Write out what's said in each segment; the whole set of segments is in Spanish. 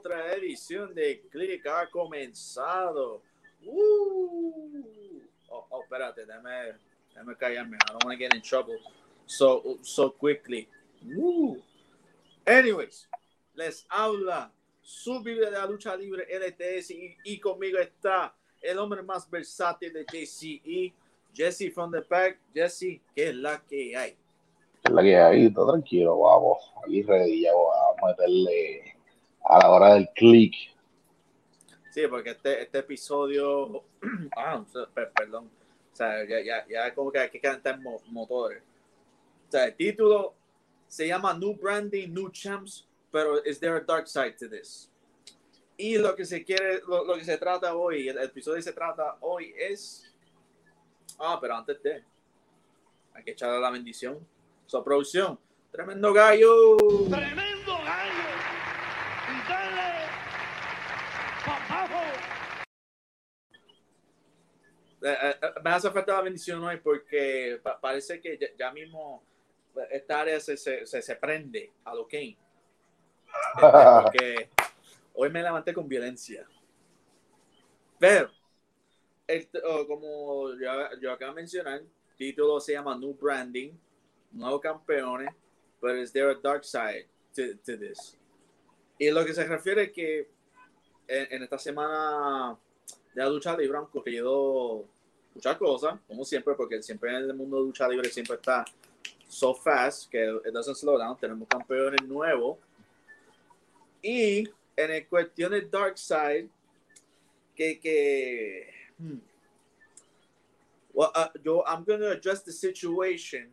Otra edición de Click ha comenzado. Uh. Oh, oh, espérate, déjame, déjame callarme. I don't want to get in trouble so, so quickly. Uh. Anyways, les habla su Biblia de la lucha libre LTS y, y conmigo está el hombre más versátil de JCE, Jesse from the back. Jesse, ¿qué es la que hay? es la que hay, todo tranquilo, vamos, aquí ready, ya vamos a meterle a la hora del click. Sí, porque este, este episodio, ah, perdón, o sea, ya, ya, ya como que hay que cantar motores. O sea, el título se llama New Branding, New Champs, pero is there a dark side to this? Y lo que se quiere, lo, lo que se trata hoy, el, episodio se trata hoy es, ah, pero antes de, hay que echarle la bendición su producción. Tremendo gallo. Tremendo gallo. Y dale, eh, eh, eh, me hace falta la bendición hoy porque parece que ya, mismo esta área se, se, se, prende a lo que porque hoy me levanté con violencia. Pero, oh, como yo, yo acabo de mencionar, título se llama New Branding nuevos campeones, pero es there a dark side to, to, this? Y lo que se refiere es que en, esta semana de la lucha libre han ocurrido muchas cosas, como siempre, porque siempre en el mundo de lucha libre siempre está so fast que it doesn't slow down. Tenemos campeones nuevos. Y en el cuestión de Dark Side, que, que hmm, well, uh, yo, I'm going to address the situation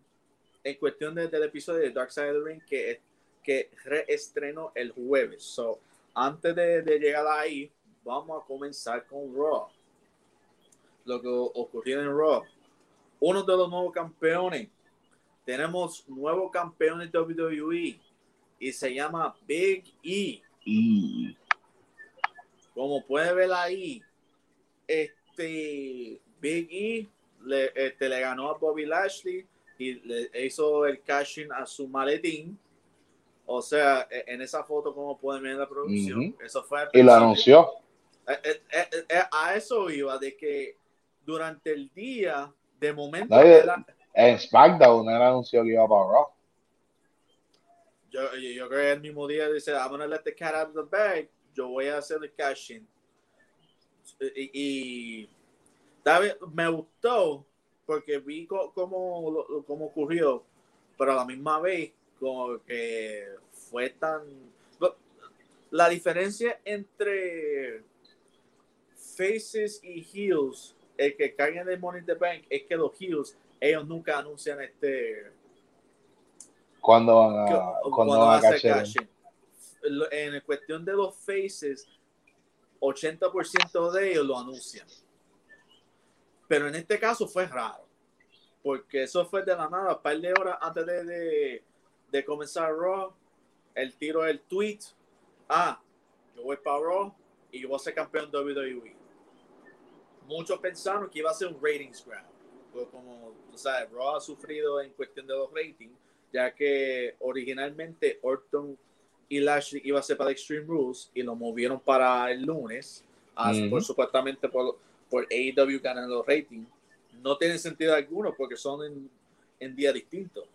en cuestión de, del episodio de Dark Side of the Ring que, que reestrenó el jueves. So, antes de, de, llegar ahí, vamos a comenzar con Raw. Lo que ocurrió en Raw. Uno de los nuevos campeones. Tenemos nuevo campeón de WWE y se llama Big E. e. Como puede ver ahí, este Big E le, este, le ganó a Bobby Lashley y le hizo el cashing a su maletín. O sea, e, en esa foto, como pueden ver en la producción, eso fue. Y lo anunció. Eh, eh, eh, a eso iba, de que durante el día, de momento. En SmackDown él anunció que iba para Raw. Yo, yo, creo que el mismo día dice: I'm gonna let the cat out of the bag. Yo voy a hacer el cashing. Y, y me gustó porque vi cómo, cómo ocurrió, pero a la misma vez como que fue tan... La diferencia entre faces y heels, el que caen en el Money in the Bank, es que los heels, ellos nunca anuncian este... ¿Cuándo van a, cuando van a hacer En cuestión de los faces, 80% de ellos lo anuncian. Pero en este caso fue raro, porque eso fue de la nada, un par de horas antes de, de, comenzar Raw, el tiro del tweet, ah, yo voy para Raw y yo voy a ser campeón de WWE. Muchos pensaron que iba a ser un ratings grab, pero como tú sabes, Raw ha sufrido en cuestión de los ratings, ya que originalmente Orton y Lashley iba a ser para Extreme Rules y lo movieron para el lunes, por, supuestamente por por AEW ganan los ratings. No tiene sentido alguno porque son en, en días distintos.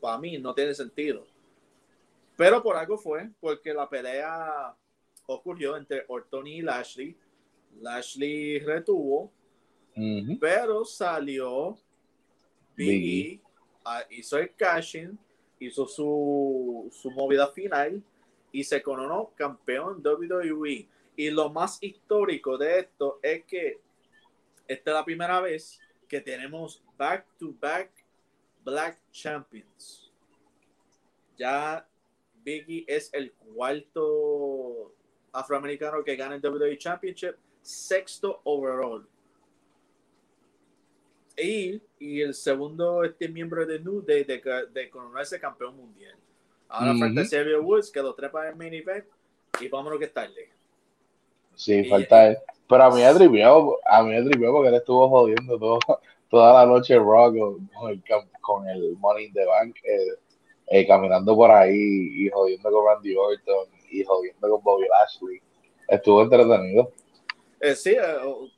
para mí no tiene sentido. Pero por algo fue, porque la pelea ocurrió entre Orton y Lashley. Lashley retuvo, pero salió Biggie, hizo el cashing, hizo su, su movida final y se coronó campeón WWE. Y lo más histórico de esto es que esta es la primera vez que tenemos back to back Black Champions. Ya Biggie es el cuarto afroamericano que gana el WWE Championship, sexto overall. Y, y el segundo este miembro de New Day de, de, coronarse campeón mundial. Ahora falta Xavier Woods que lo trepa en main event y vámonos que tarde. Sí, falta él. Pero a mí me trivió, a mí me porque él estuvo jodiendo todo, toda la noche Raw con, el, Money in the Bank. eh, caminando por ahí y jodiendo con Randy Orton y jodiendo con Bobby Lashley. Estuvo entretenido. Eh, sí, eh,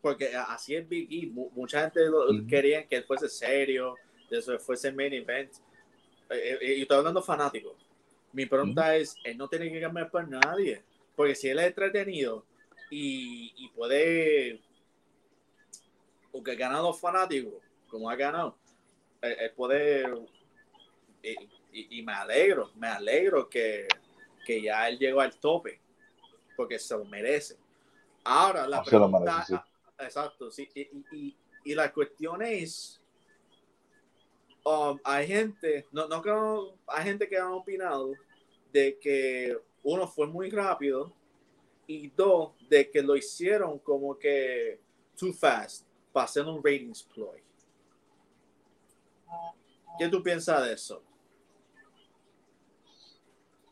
porque así es Big E. Mucha gente quería que él fuese serio, que eso fuese main event. y estoy hablando fanático. Mi pregunta es, él no tiene que cambiar por nadie. Porque si él es entretenido y, y puede, o que gana los fanáticos, como ha ganado, él, puede, y, me alegro, me alegro que, que, ya él llegó al tope, porque se lo merece. Ahora, la pregunta, exacto, sí, y, y, la cuestión es, um, hay gente, no, no hay gente que ha opinado de que uno fue muy rápido y dos, de que lo hicieron como que too fast para hacer un ratings ploy. ¿Qué tú piensas de eso?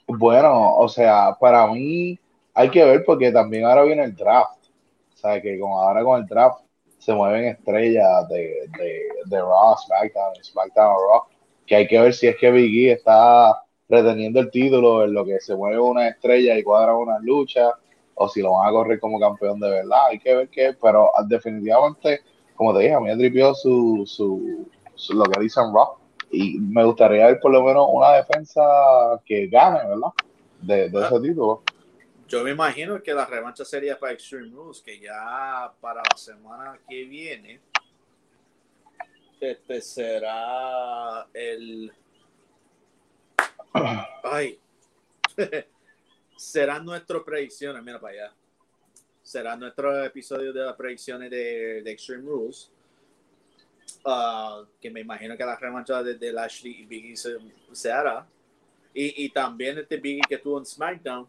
Bueno, o sea, para mí hay que ver porque también ahora viene el draft. O sea, que con, ahora con el draft se mueven estrellas de, de, de Raw, SmackDown, SmackDown Raw, que hay que ver si es que Biggie está reteniendo el título en lo que se mueve una estrella y cuadra una lucha, o si lo van a correr como campeón de verdad. Hay que ver qué, pero definitivamente, como te dije, a mí me tripió su, su, lo que dicen Raw y me gustaría ver por lo menos una defensa que gane, ¿verdad? De, ese título. Yo me imagino que la revancha sería para Extreme Rules, que ya para la semana que viene este será el ay serán nuestras predicciones, mira para allá. Será nuestro episodio de las predicciones de, de Extreme Rules. Ah, que me imagino que la revancha de, de Lashley y Biggie se, hará. Y, y, también este Biggie que estuvo en SmackDown,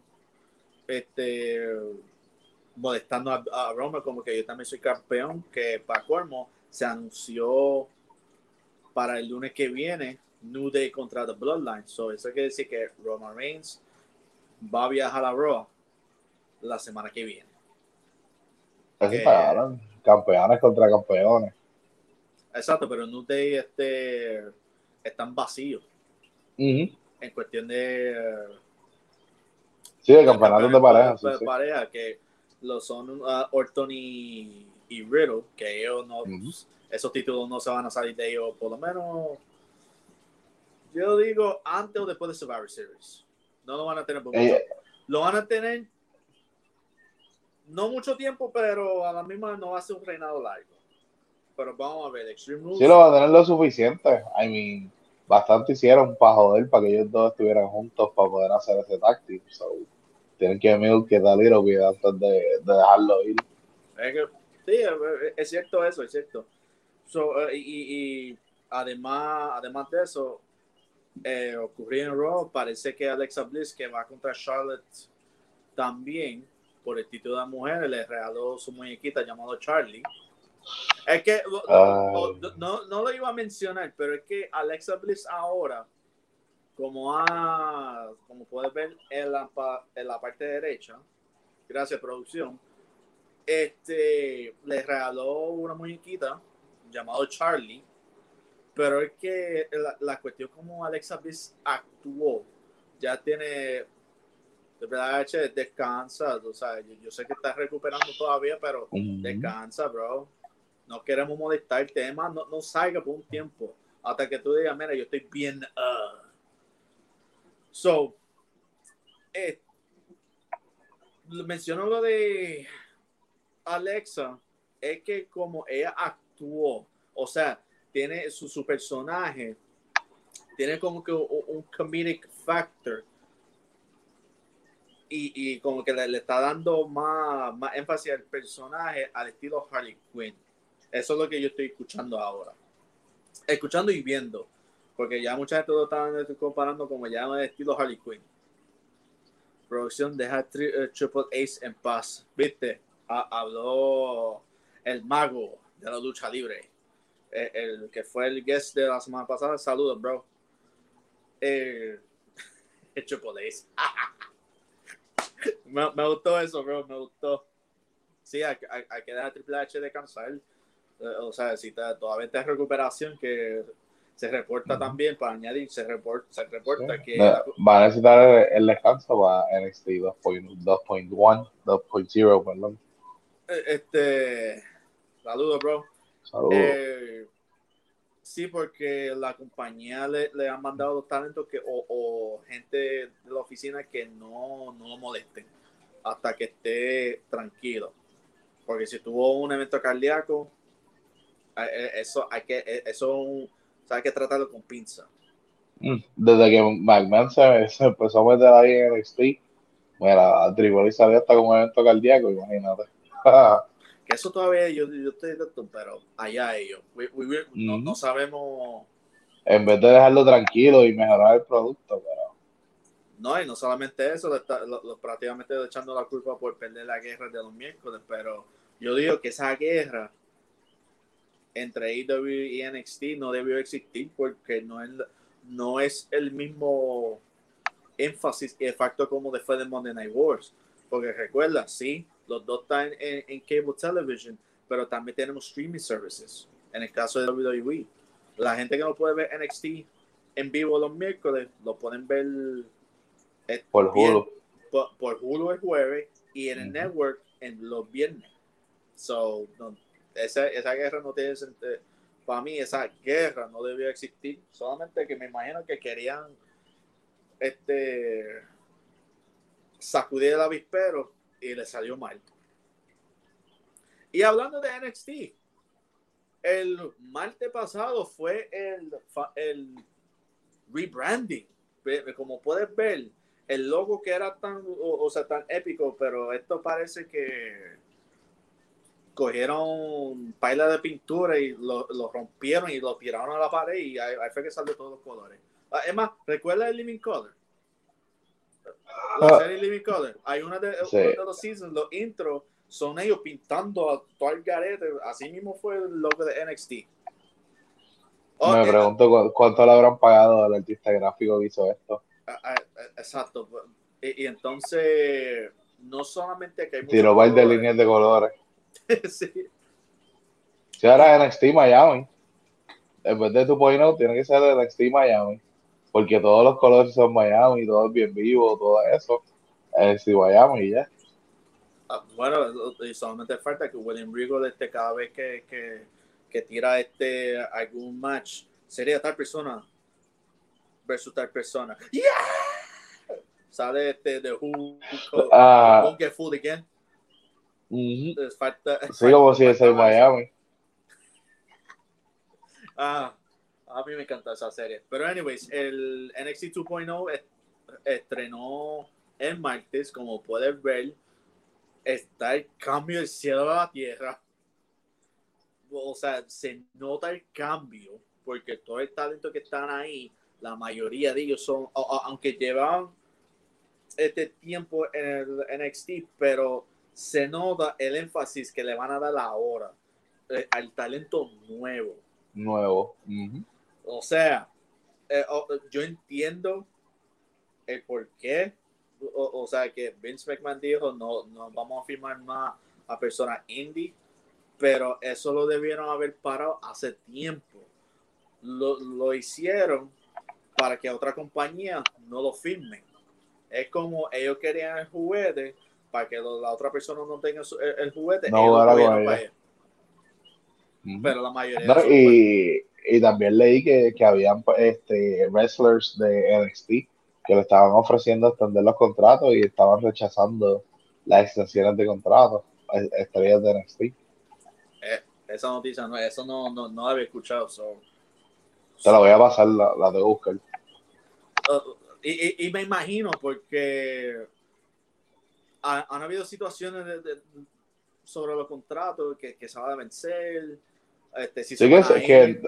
este, molestando a, a Roma como que yo también soy campeón, que para Cuermo se anunció para el lunes que viene New Day contra The Bloodline. So, eso quiere decir que Roman Reigns va a viajar a Raw la semana que viene. campeones contra campeones. Exacto, pero New Day este, están vacíos. En cuestión de. Sí, de campeonato de, pareja. De, pareja, que lo son uh, Orton y, y, Riddle, que ellos no. Esos títulos no se van a salir de ellos, por lo menos. Yo digo antes o después de Survivor Series. No lo van a tener por mucho. Lo van a tener no mucho tiempo, pero a la misma no va a ser un reinado largo pero vamos a ver, Extreme Rules. Sí, lo va a tener lo suficiente. I mean, bastante hicieron para joder, para que ellos dos estuvieran juntos para poder hacer ese táctil. So, tienen que ver que bit antes de, de, dejarlo ir. Sí, es cierto eso, es cierto. So, y, y, además, además de eso, eh, ocurrió en Raw, parece que Alexa Bliss, que va contra Charlotte también, por el título de mujer, le regaló su muñequita llamado Charlie. Es que no, no, lo iba a mencionar, pero es que Alexa Bliss ahora, como a, como puedes ver en la, en la parte derecha, gracias producción, este le regaló una muñequita llamado Charlie, pero es que la, cuestión como Alexa Bliss actuó, ya tiene de verdad, descansa, o sea, yo, sé que estás recuperando todavía, pero descansa, bro no queremos molestar el tema, no, no salga por un tiempo hasta que tú digas, mira, yo estoy bien. Uh. So, eh, menciono lo de Alexa, es que como ella actuó, o sea, tiene su, su personaje, tiene como que un, comedic factor y, y como que le, le, está dando más, más énfasis al personaje al estilo Harley Quinn. Eso es lo que yo estoy escuchando ahora. Escuchando y viendo. Porque ya mucha gente lo está comparando como ya el estilo Harley Quinn. Producción deja eh, Triple Ace en paz. ¿Viste? habló el mago de la lucha libre. Eh, el, que fue el guest de la semana pasada. Saludos, bro. Eh, Triple Ace. me, gustó eso, bro. Me gustó. Sí, hay, que dejar Triple H descansar. Eh, o sea, si todavía está en recuperación, que se reporta también, para añadir, se reporta, se reporta que... Va a necesitar el, descanso para NXT 2.1, 2.0, perdón. Eh, este, saludos, bro. Saludos. Eh, sí, porque la compañía le, le han mandado los talentos que, o, gente de la oficina que no, no lo molesten hasta que esté tranquilo. Porque si tuvo un evento cardíaco, eso hay que, eso hay que tratarlo con pinza. Mm, desde que McMahon se, se empezó a meter ahí en NXT, mira, Triboli salió hasta con un evento cardíaco, imagínate. que eso todavía yo, yo estoy pero allá ellos. no, sabemos. En vez de dejarlo tranquilo y mejorar el producto, pero. No, y no solamente eso, lo, prácticamente echando la culpa por perder la guerra de los miércoles, pero yo digo que esa guerra entre AEW y NXT no debió existir porque no es, no es el mismo énfasis y el factor como después de Monday Night Wars. Porque recuerda, sí, los dos están en, cable television, pero también tenemos streaming services. En el caso de WWE, la gente que no puede ver NXT en vivo los miércoles, lo pueden ver eh, por Hulu. Por, Hulu el jueves y en el network en los viernes. So, esa, esa guerra no tiene sentido. Para mí, esa guerra no debió existir. Solamente que me imagino que querían este sacudir el avispero y le salió mal. Y hablando de NXT, el martes pasado fue el, el rebranding. Como puedes ver, el logo que era tan, o, sea, tan épico, pero esto parece que cogieron paila de pintura y lo, rompieron y lo tiraron a la pared y ahí, fue que salió todos los colores. Ah, es más, ¿recuerda el Living Color? La ah. serie Living Color. Hay una de, los seasons, los intros, son ellos pintando a todo el garete. Así mismo fue el logo de NXT. Me pregunto cuánto le habrán pagado al artista gráfico que hizo esto. Ah, exacto. Y, entonces, no solamente que hay Tiro de líneas de colores. sí. Si ahora NXT Miami, en vez de tu point tiene que ser NXT Miami, porque todos los colores son Miami, todo es bien vivo, todo eso. Es Miami y ya. Ah, bueno, y solamente falta que William Regal este, cada vez que, que, que, tira este algún match, sería tal persona versus tal persona. ¡Yeah! Sale este de Who, who, uh, won't get fooled again. Falta, sí, como si es el Miami. Ah, a mí me encanta esa serie. Pero, anyways, el NXT 2.0 estrenó el martes. Como puedes ver, está el cambio del cielo a la tierra. O sea, se nota el cambio porque todo el talento que están ahí, la mayoría de ellos son, aunque llevan este tiempo en el NXT, pero se nota el énfasis que le van a dar ahora eh, al talento nuevo. Nuevo. O sea, eh, yo entiendo el por qué. O, sea, que Vince McMahon dijo, no, no vamos a firmar más a personas indie, pero eso lo debieron haber parado hace tiempo. Lo, lo hicieron para que otra compañía no lo firme. Es como ellos querían el juguete para que la otra persona no tenga el, juguete. No, Pero la mayoría. y, y, también leí que, que habían este, wrestlers de NXT que le estaban ofreciendo extender los contratos y estaban rechazando las extensiones de contratos, estrellas de NXT. Eh, esa noticia, no, eso no, no, no había escuchado. Te la voy a pasar, la, la de buscar. Uh, y, y, me imagino, porque han habido situaciones sobre los contratos que, que se van a vencer. Este, si sí, que,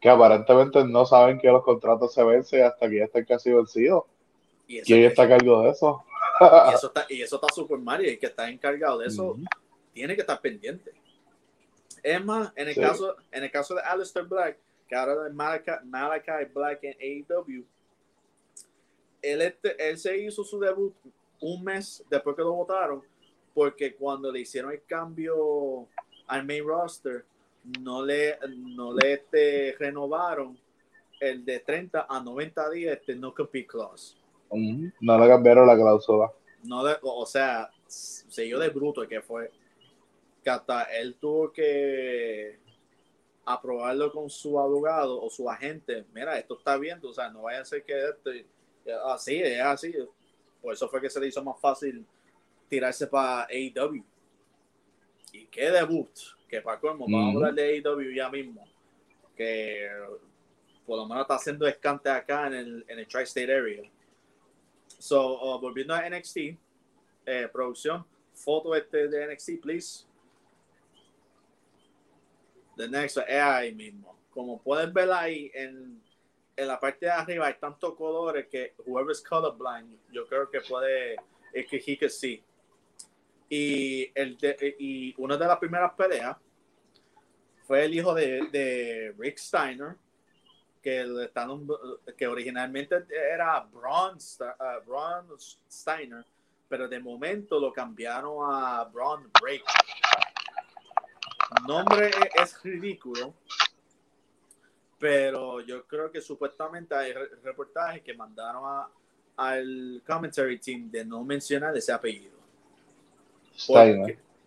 que, aparentemente no saben que los contratos se vencen hasta que ya están casi vencidos. ¿Y ¿Quién está a cargo de eso? y eso está, y eso está súper mal y el que está encargado de eso tiene que estar pendiente. Es más, en el, caso, en el caso de Alistair Black, que ahora es Malachi, Black en AEW, él, este, él se hizo su debut un mes después que lo votaron, porque cuando le hicieron el cambio al main roster, no le, no le este, renovaron el de 30 a 90 días este no compete clause. No le cambiaron la cláusula. No o sea, se yo de bruto que fue que hasta él tuvo que aprobarlo con su abogado o su agente. Mira, esto está bien, o sea, no vaya a ser que esto, así, es así. Por eso fue que se le hizo más fácil tirarse para AEW. Y qué debut, que para cómo, vamos a hablar de AEW ya mismo, que por lo menos está haciendo escante acá en el, en el Tri-State Area. So, uh, volviendo a NXT, eh, producción, foto este de NXT, please. The next, es ahí mismo. Como pueden ver ahí, en, en la parte de arriba hay tantos colores que whoever's colorblind, yo creo que puede, es que see. Y, el y una de las primeras peleas fue el hijo de, de Rick Steiner, que, que originalmente era uh, Braun Steiner, pero de momento lo cambiaron a Braun Breaker nombre es ridículo, pero yo creo que supuestamente hay reportajes que mandaron a, al commentary team de no mencionar ese apellido.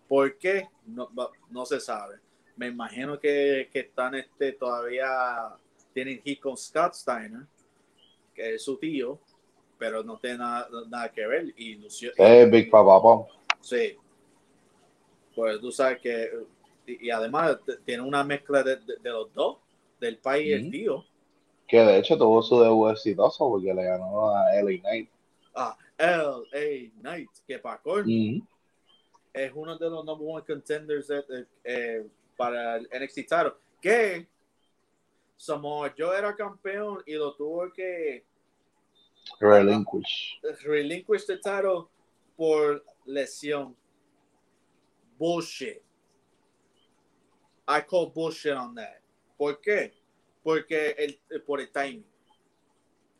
¿Por qué? No, no, se sabe. Me imagino que, que están este, todavía tienen hit con Scott Steiner, que es su tío, pero no tiene nada, nada que ver. Y Big Papa Sí. Pues tú sabes que y, además tiene una mezcla de, los dos, del país y el tío. Que de hecho tuvo su debut exitoso porque le ganó a LA Knight. Ah, LA Knight, que para es uno de los number one contenders eh, para el NXT title. Que somos yo era campeón y lo tuvo que relinquish. Relinquish el title por lesión. Bullshit. I call bullshit on that. ¿Por qué? Porque el, eh, por el timing.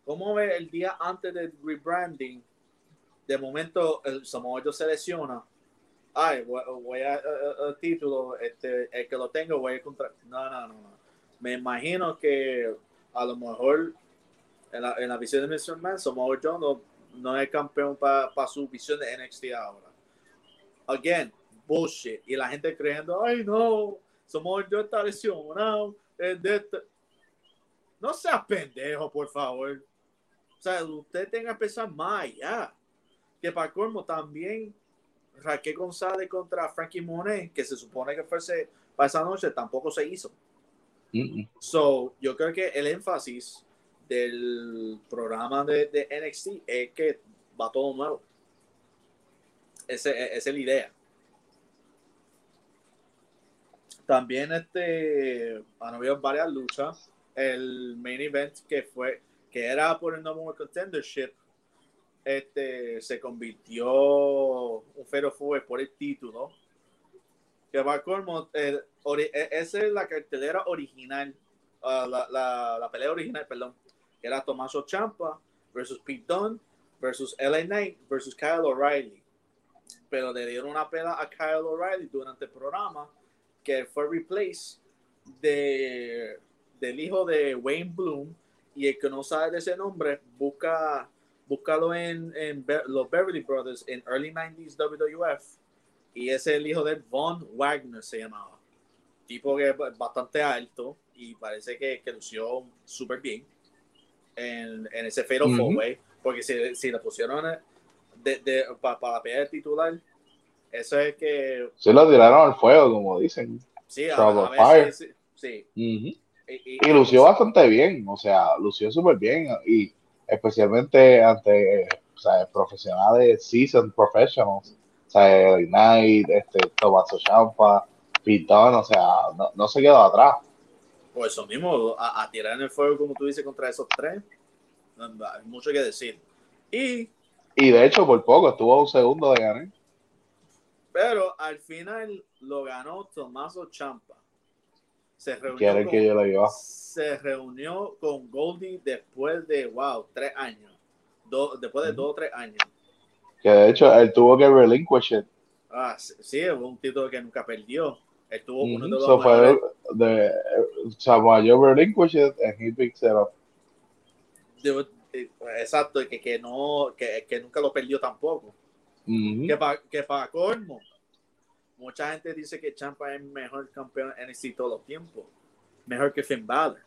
¿Cómo ve el día antes del rebranding? De momento el Samoa se lesiona. Ay, voy, a, título, este, el que lo tengo voy a encontrar. No, no, no, no. Me imagino que a lo mejor en la, en la visión de Mr. Man, Samoa Joe no, no es campeón para su visión de NXT ahora. Again, bullshit. Y la gente creyendo, ay no, somos yo esta lesionado. De No sea pendejo, por favor. O sea, usted tenga que pensar más allá. Que para colmo también Raquel González contra Frankie Monet, que se supone que fuese para esa noche, tampoco se hizo. So, yo creo que el énfasis del programa de, de, NXT es que va todo nuevo. Ese, esa es la idea. También este, han habido varias luchas. El main event que fue, que era por el number one contendership, este, se convirtió un fero fue por el título. Que va como, eh, e, esa es la cartelera original, uh, la, la, la, pelea original, perdón, que era Tommaso Champa versus Pete Dunne versus LA Knight versus Kyle O'Reilly. Pero le dieron una pelea a Kyle O'Reilly durante el programa que fue replace de, del hijo de Wayne Bloom y el que no sabe de ese nombre, busca, búscalo en, en los Beverly Brothers en early 90s WWF y es el hijo de Von Wagner se llamaba. Tipo que es bastante alto y parece que, que lució súper bien en, en ese Fatal uh porque si, si le pusieron de, de, para la pelea titular, eso es que. Se lo tiraron al fuego, como dicen. Sí, a, sí. y, lució bastante bien, o sea, lució súper bien. Y especialmente ante o sea, profesionales, seasoned professionals, o sea, Ignite, este, Tomaso Champa, Pitón, o sea, no, no, se quedó atrás. Por eso mismo, a, tirar en el fuego, como tú dices, contra esos tres, hay mucho que decir. Y. Y de hecho, por poco, estuvo a un segundo de ganar. Pero al final lo ganó Tomaso Champa. Se reunió, con, que yo se reunió con Goldie después de, wow, tres años. después de dos o tres años. Que de hecho él tuvo que relinquish Ah, sí, es un título que nunca perdió. Él tuvo uno de los so fue de, Samoa Joe relinquished and he picks it up. exacto, que, que no, que, que, nunca lo perdió tampoco. Que para que pa colmo, mucha gente dice que Champa es mejor campeón en NXT todo el tiempo. Mejor que Finn Balor.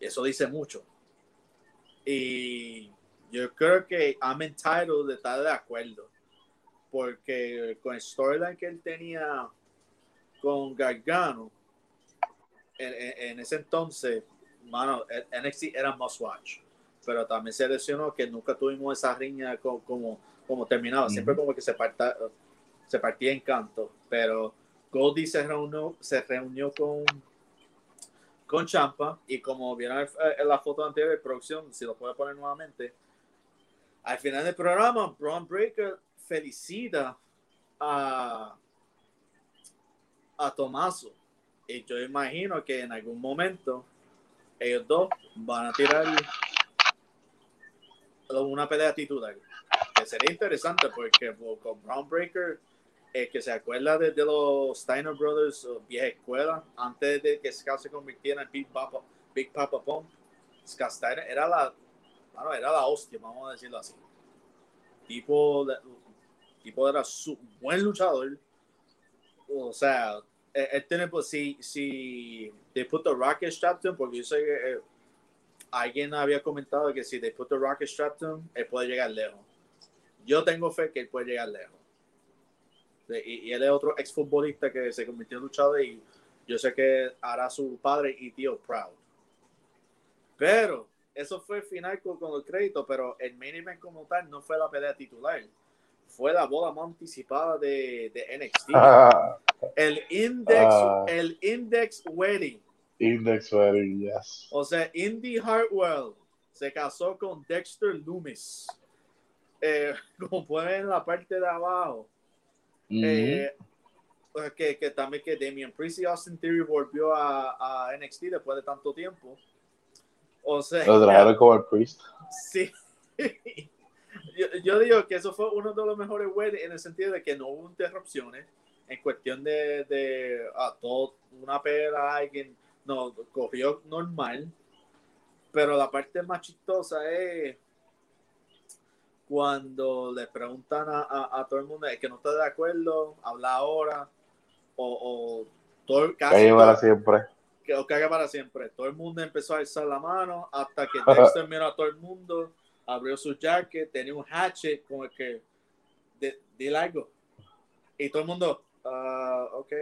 Eso dice mucho. Y yo creo que I'm entitled de estar de acuerdo. Porque con el storyline que él tenía con Gargano, en, ese entonces, mano, NXT era must watch. Pero también se lesionó que nunca tuvimos esa riña como, como, terminaba. Siempre como que se, parta, se partía en canto. Pero Goldie se reunió, se reunió con, con Champa y como vieron en la foto anterior de producción, si lo puede poner nuevamente, al final del programa, Braun Breaker felicita a, a Tomaso. Y yo imagino que en algún momento ellos dos van a tirar una pelea titular. Que sería interesante porque con Brown Breaker, el que se acuerda de, los Steiner Brothers, vieja escuela, antes de que Scott se convirtiera en Big Papa, Big Papa Pong, Scott Steiner era la, era la hostia, vamos a decirlo así. Tipo, tipo era su buen luchador. O sea, él tiene, pues, si, si they put the rocket strap porque yo sé que eh, alguien había comentado que si they put the rocket strap él puede llegar lejos. Yo tengo fe que él puede llegar lejos. Y, y él es otro exfutbolista que se convirtió en luchador y yo sé que hará su padre y tío proud. Pero eso fue el final con, el crédito, pero el main event como tal no fue la pelea titular. Fue la boda más anticipada de, de NXT. Ah. el index, ah. el index wedding. Index wedding, yes. O sea, Indy Hartwell se casó con Dexter Loomis. Eh, como pueden ver en la parte de abajo. Eh, que, que, también que Damian Priest y Austin Theory volvió a, a NXT después de tanto tiempo. O sea, lo trajeron como el Priest. Sí. yo, digo que eso fue uno de los mejores weddings en el sentido de que no hubo interrupciones en cuestión de, de a todo una pera alguien no cogió normal pero la parte más chistosa es cuando le preguntan a, a, todo el mundo que no está de acuerdo habla ahora o, o todo el caso siempre que os caga para siempre. Todo el mundo empezó a alzar la mano hasta que Dexter miró a todo el mundo, abrió su jacket, tenía un hatchet con el que di algo. Y todo el mundo, uh, ok,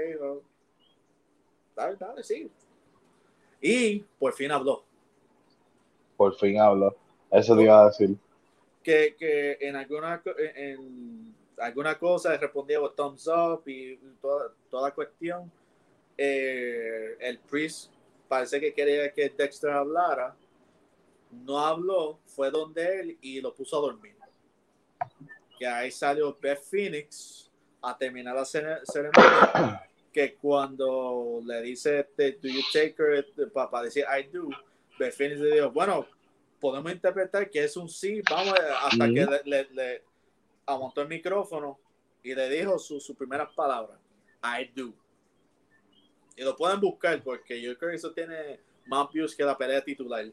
dale, dale, sí. Y por fin habló. Por fin habló. Eso te iba a decir. Que, que en alguna en alguna cosa respondía con thumbs up y toda, toda cuestión eh, el Priest parece que quería que Dexter hablara, no habló, fue donde él y lo puso a dormir. Que ahí salió Beth Phoenix a terminar la ceremonia. Que cuando le dice, Do you take her? Para decir I do, Beth Phoenix le dijo, Bueno, podemos interpretar que es un sí, vamos, hasta que le, le, amontó el micrófono y le dijo sus su primeras palabras: I do. Y lo pueden buscar porque yo creo que eso tiene más views que la pelea titular.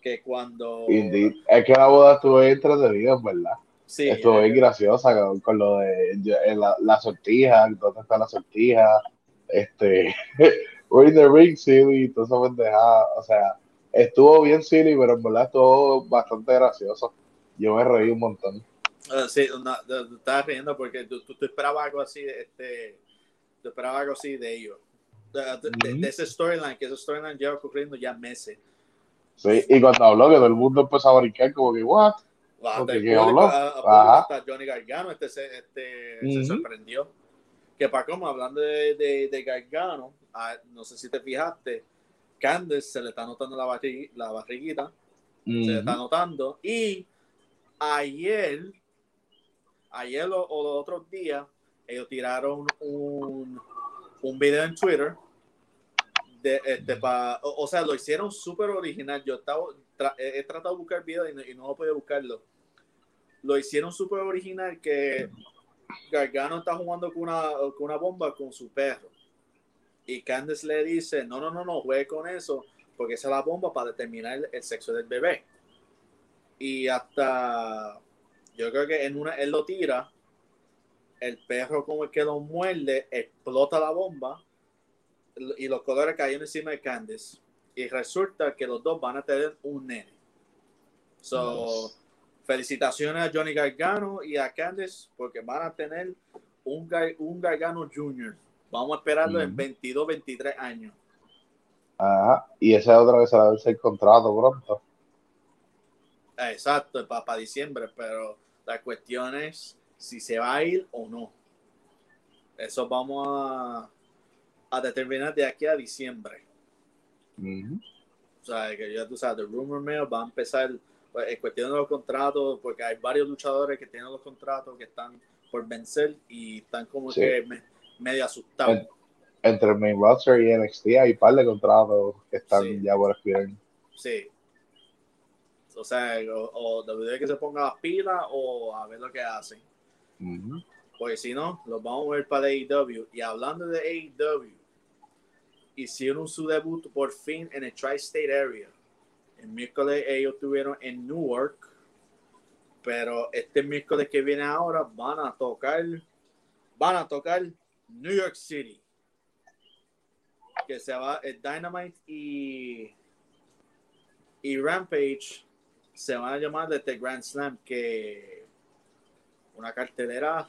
Que cuando. Es que la boda estuvo entretenida, ¿verdad? Sí. Estuvo bien graciosa con, lo de la, la sortija, entonces está la sortija. Este. We're in the ring, silly, y todo eso pendejada. O sea, estuvo bien silly, pero en verdad estuvo bastante gracioso. Yo me reí un montón. Uh, sí, no, estaba riendo porque tú, tú, esperabas algo así, este, tú esperabas algo así de ellos de, ese storyline, que ese storyline lleva ocurriendo ya meses. Sí, y cuando habló que todo el mundo empezó a brincar como que, what? Hasta Johnny Gargano este, se, este, se sorprendió. Que para como hablando de, de, de Gargano, ah, no sé si te fijaste, Candice se le está notando la, la barriguita, se le está notando, y ayer, ayer o, o los otros días, ellos tiraron un, un video en Twitter de, este, pa, o, sea, lo hicieron súper original. Yo estaba, he, tratado de buscar video y no, y no puedo buscarlo. Lo hicieron súper original que Gargano está jugando con una, con una bomba con su perro. Y Candice le dice, no, no, no, no, juegue con eso, porque esa es la bomba para determinar el, sexo del bebé. Y hasta, yo creo que en una, él lo tira, el perro como el que lo muerde, explota la bomba y los colores caen encima de Candice. Y resulta que los dos van a tener un nene. So, felicitaciones a Johnny Gargano y a Candice porque van a tener un, un Gargano Junior. Vamos a esperarlo en 22, 23 años. Ajá. Y esa es otra vez a ver el contrato pronto. Exacto, para, diciembre, pero la cuestión es si se va a ir o no. Eso vamos a, a determinar de aquí a diciembre. O sea, que ya tú sabes, el rumor mill va a empezar pues, en cuestión de los contratos, porque hay varios luchadores que tienen los contratos que están por vencer y están como que medio asustados. entre main roster y NXT hay un par de contratos que están ya por expirar. Sí. O sea, o, o que se ponga las pilas o a ver lo que hacen. Porque si no, los vamos a ver para AEW. Y hablando de AEW, hicieron su debut por fin en el Tri-State Area. El miércoles ellos estuvieron en Newark, pero este miércoles que viene ahora van a tocar, van a tocar New York City. Que se va, el Dynamite y, y Rampage se van a llamar desde Grand Slam, que una cartelera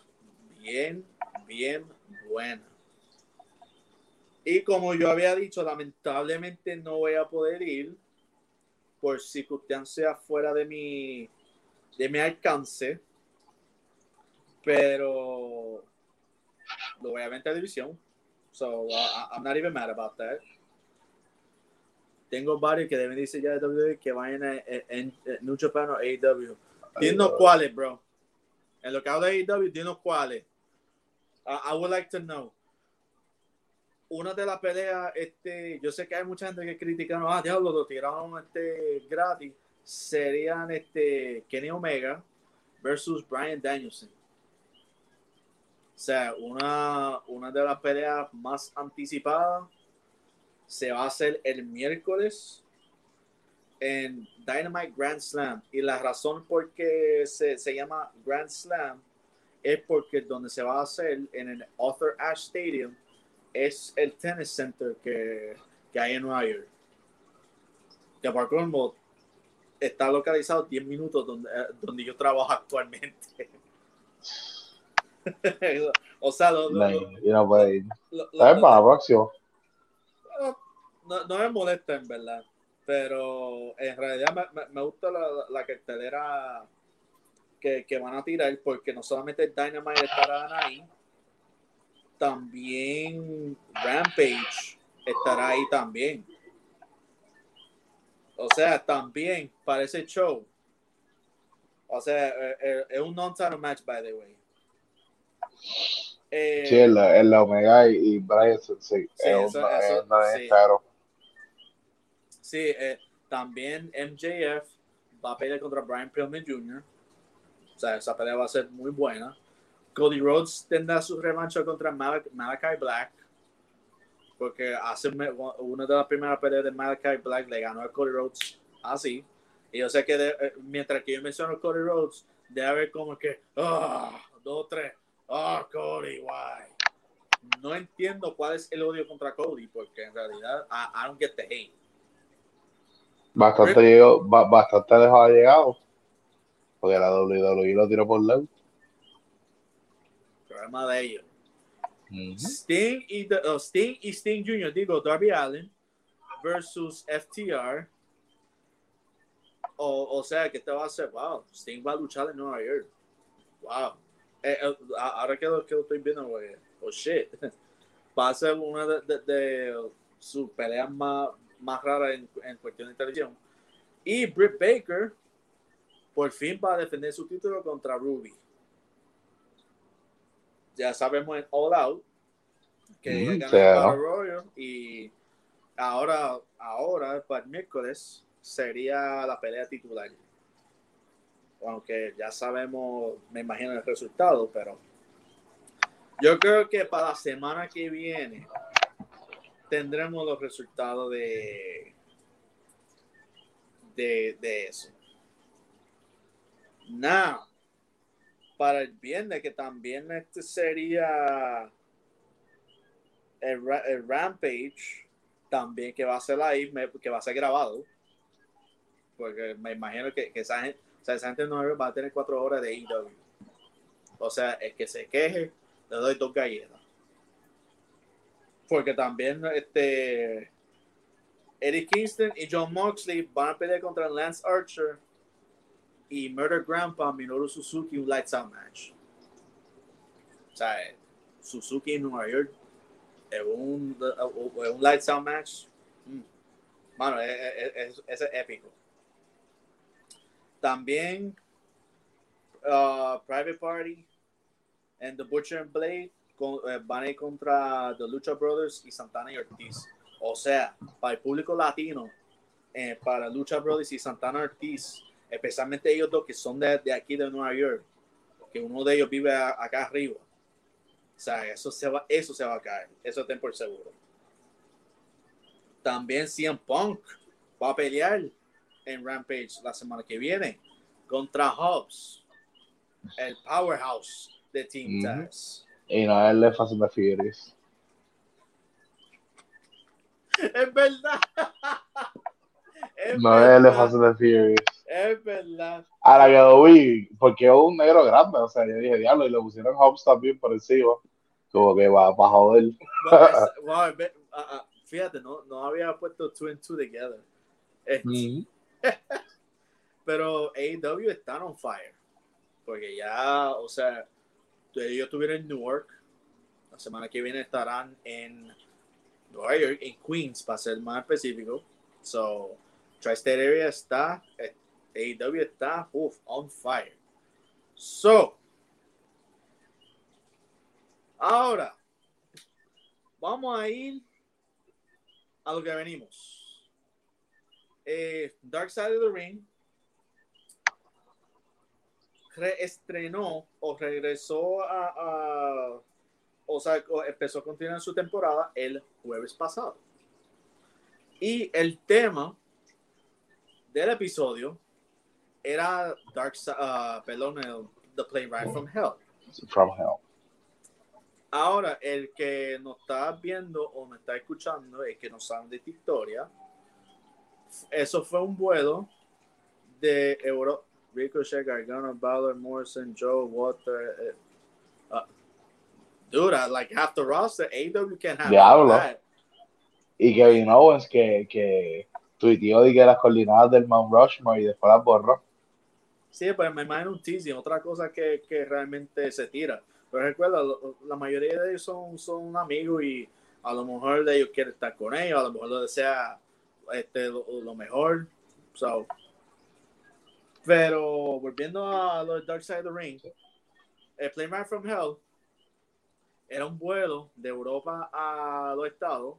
bien, bien buena. Y como yo había dicho, lamentablemente no voy a poder ir por circunstancias fuera de mi, de mi alcance. Pero lo voy a ver en televisión. So I'm not even mad about that. Tengo varios que deben decir ya de WWE que vayan en, en, en Japan o AEW. Dinos cuáles, bro. En lo que hablo de AEW, dinos cuáles. I would like to know una de las peleas, este, yo sé que hay mucha gente que critica, ah, diablo, lo tiraron este, gratis, serían este, Kenny Omega versus Brian Danielson. O sea, una, una de las peleas más anticipadas se va a hacer el miércoles en Dynamite Grand Slam. Y la razón por qué se, se llama Grand Slam es porque donde se va a hacer en el Arthur Ashe Stadium es el tennis center que, que hay en Nueva York. Que por colmo está localizado 10 minutos donde, eh, donde yo trabajo actualmente. o sea, lo, no, no puede ir. No, no, me molesta en verdad, pero en realidad me, me, gusta la, la cartelera que, que, van a tirar porque no solamente el Dynamite estará ahí, también Rampage estará ahí también. O sea, también para ese show. O sea, eh, eh, es un non-title match, by the way. Eh, sí, el, el, Omega y Brian sí, sí es, eso, sí. Sí, también MJF va a pelear contra Brian Pillman Jr. O sea, esa pelea va a ser muy buena. Cody Rhodes tendrá su revancha contra Malachi Black. Porque hace una de las primeras peleas de Malachi Black le ganó a Cody Rhodes así. Y yo sé que eh, mientras que yo menciono a Cody Rhodes, debe haber como que, ah, dos, tres, ah, Cody, why? No entiendo cuál es el odio contra Cody, porque en realidad, I, don't get the hate. Bastante, llegó, bastante dejado llegado. Porque la WWE lo tiró por lado de ellos. Sting, y, uh, Sting y Sting Jr., digo, Darby Allen versus FTR. O, o sea, que te va a hacer? Wow, Sting va a luchar en Nueva York. Wow. Eh, eh, ahora que lo, que lo estoy viendo, oh shit. Va a ser una de, de, sus peleas más, más raras en, en cuestión de televisión. Y Britt Baker por fin va a defender su título contra Ruby ya sabemos en All Out que mm, ganó Royal y ahora, ahora para el miércoles sería la pelea titular. Aunque ya sabemos, me imagino el resultado, pero yo creo que para la semana que viene tendremos los resultados de, de, de eso. Now, para el viernes, que también este sería el, Rampage, también que va a ser ahí, que va a ser grabado. Porque me imagino que, esa gente, esa gente no va a tener cuatro horas de IW. O sea, el que se queje, le doy dos galletas. Porque también este Eddie Kingston y John Moxley van a pelear contra Lance Archer y Murder Grandpa Minoru Suzuki un lights out match. O sea, Suzuki en Nueva York es un, un lights out match. Mm. Mano, es, es, épico. También uh, Private Party and The Butcher and Blade con, eh, van contra The Lucha Brothers y Santana y Ortiz. O sea, para el público latino, eh, para Lucha Brothers y Santana Ortiz, especialmente ellos dos que son de, de aquí de Nueva York, que uno de ellos vive acá arriba. O sea, eso se va, eso se va a caer, eso ten por seguro. También CM Punk va a pelear en Rampage la semana que viene contra Hobbs, el powerhouse de Team Taz. Y no es el Fast and Furious. Es verdad. no es el Fast and Furious. Es verdad. Ahora que lo vi, porque es un negro grande, o sea, yo dije, diablo, y le pusieron Hobbs también por encima. Como que va para joder. wow, fíjate, no, no había puesto two and two together. Pero AEW está on fire. Porque ya, o sea, ellos estuvieron en Newark. La semana que viene estarán en Nueva York, en Queens, para ser más específico. So, Tri-State Area está, AEW está, uf, on fire. So, ahora, vamos a ir a lo que venimos. Eh, Dark Side of the Ring reestrenó o regresó a, o sea, empezó a continuar su temporada el jueves pasado. Y el tema del episodio era Dark uh, perdón, The Plane Ride from Hell. From Hell. Ahora, el que nos está viendo o me está escuchando, el que no sabe de esta historia, eso fue un vuelo de Ricochet, Gargano, Balor, Morrison, Joe, Water. Uh, uh, dude, I like half the roster. AW can have Diablo. That. Y Kevin Owens que, que tuiteó de que las coordinadas del Mount Rushmore y después las borró. Sí, pues me imagino un teasing, otra cosa que, que realmente se tira. Pero recuerda, la mayoría de ellos son, son amigos y a lo mejor de ellos quieren estar con ellos, a lo mejor lo desea este, lo, lo mejor. So, pero volviendo a los Dark Side of the Ring, el Playman from Hell era un vuelo de Europa a los Estados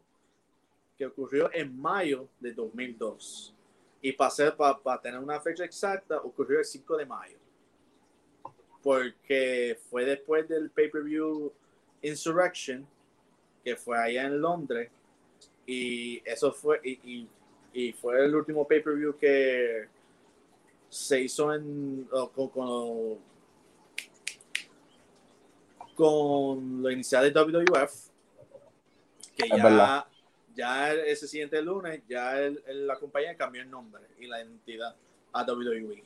que ocurrió en mayo de 2002. Y para, para, tener una fecha exacta, ocurrió el 5 de mayo. Porque fue después del pay-per-view Insurrection, que fue allá en Londres. Y eso fue, y, y fue el último pay-per-view que, se hizo en, con, con, con lo inicial de WWF, que ya, ya ese siguiente lunes, ya la compañía cambió el nombre y la identidad a WWE.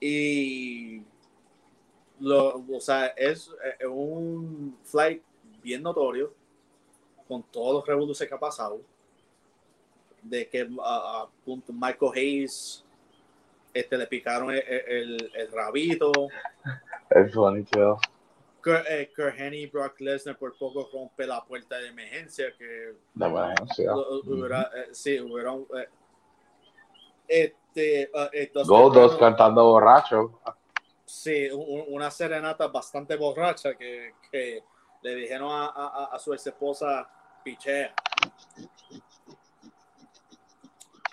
Y lo, o sea, es, un flight bien notorio con todos los revoluciones que ha pasado. De que a, Michael Hayes este, le picaron el, el, rabito. Es bonito. Kurt, eh, Henry Brock Lesnar por poco rompe la puerta de emergencia que emergencia. Hubiera, eh, sí hubiera eh, este uh, Goldos cantando borracho sí una serenata bastante borracha que, que le dijeron a, a, a su ex esposa pichea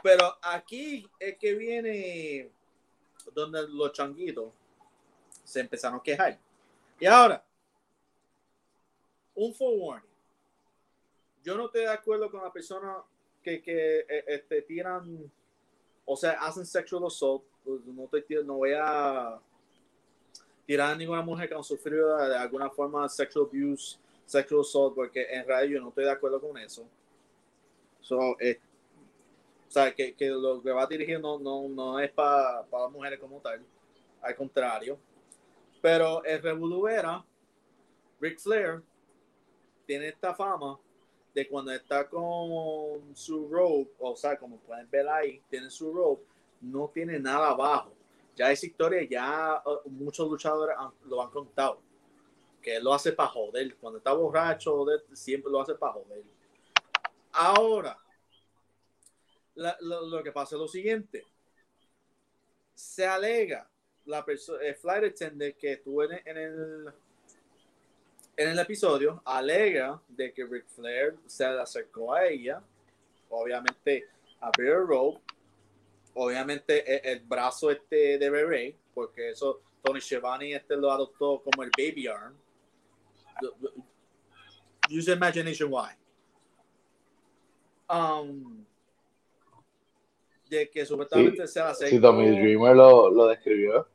pero aquí es que viene donde los changuitos se empezaron a quejar. Y ahora, un forewarning. Yo no estoy de acuerdo con la persona que, que eh, este, tiran, o sea, hacen sexual assault pues, no, voy a tirar a ninguna mujer que ha sufrido de, alguna forma sexual abuse, sexual assault, porque en realidad yo no estoy de acuerdo con eso. So, eh, o sea, que, que, lo que va a dirigir no, no, no es para las mujeres como tal, al contrario. Pero el Revolú era, Ric Flair tiene esta fama de cuando está con su rope, o sea, como pueden ver ahí, tiene su rope, no tiene nada abajo. Ya esa historia, ya uh, muchos luchadores lo han contado. Que él lo hace para joder. Cuando está borracho, siempre lo hace para joder. Ahora, lo, que pasa es lo siguiente. Se alega la persona, el flight attendant que estuvo en, el en el episodio, alega de que Ric Flair se acercó a ella, obviamente abrió el rope, obviamente el, brazo este de bebé, porque eso Tony Schiavone este lo adoptó como el baby arm. Use imagination why. Um, de que supuestamente se hace. Sí, Tommy Dreamer lo, lo describió.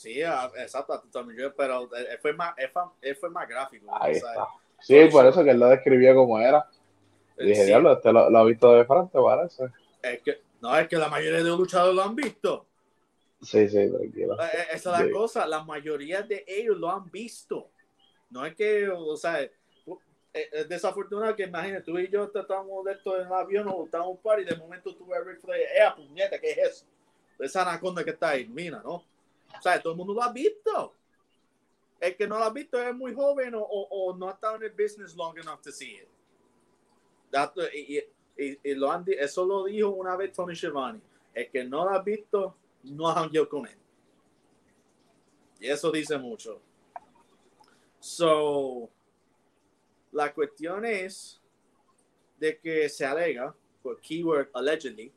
Sí, exacto, Tommy Dreamer, pero él fue más, él fue más gráfico. Ahí está. Sí, por eso que él lo describió como era. Y dije, diablo, este lo, ha visto de frente, parece. Es que, no, es que la mayoría de los luchadores lo han visto. Sí, sí, tranquilo. Eh, eh, esa es la cosa, la mayoría de ellos lo han visto. No es que, o sea, eh, es desafortunado que imagínate, tú y yo estamos de esto en el avión o estamos en un par y de momento tú ves a Rick Flair, ¡eh, puñeta, qué es eso! Esa anaconda que está ahí, mira, ¿no? O sea, todo el mundo lo ha visto. El que no lo ha visto es muy joven o, o, no ha estado en el business long enough to see it. y, y, lo han, eso lo dijo una vez Tony Schiavone. El que no lo ha visto, no ha yo con él. Y eso dice mucho. So, la cuestión es de que se alega, por keyword allegedly,